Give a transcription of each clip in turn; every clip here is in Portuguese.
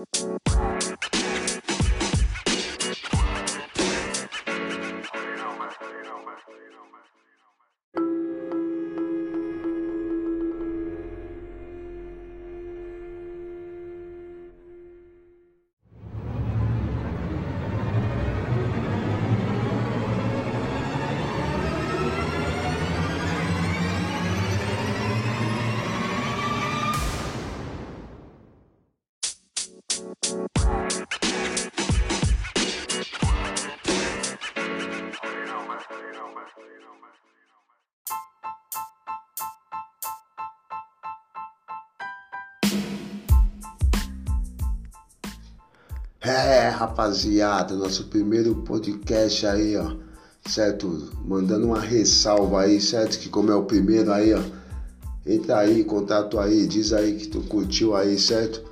Música É, rapaziada, nosso primeiro podcast aí, ó, certo? Mandando uma ressalva aí, certo? Que como é o primeiro aí, ó, entra aí, contato aí, diz aí que tu curtiu aí, certo?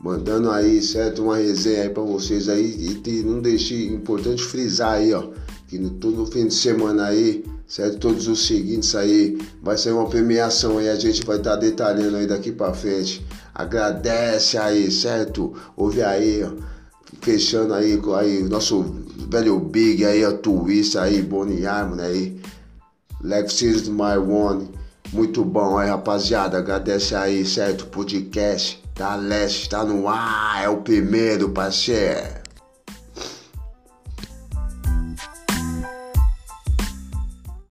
Mandando aí, certo? Uma resenha aí pra vocês aí e não deixe, importante frisar aí, ó, que no, todo fim de semana aí, certo? Todos os seguintes aí, vai ser uma premiação aí, a gente vai estar tá detalhando aí daqui pra frente. Agradece aí, certo? Ouve aí, ó fechando aí, aí nosso velho Big aí, a Twist aí, Bonnie Harmon aí. Lexis My One. Muito bom aí, rapaziada. Agradece aí, certo? Podcast da Leste tá no ar. É o primeiro, parceiro.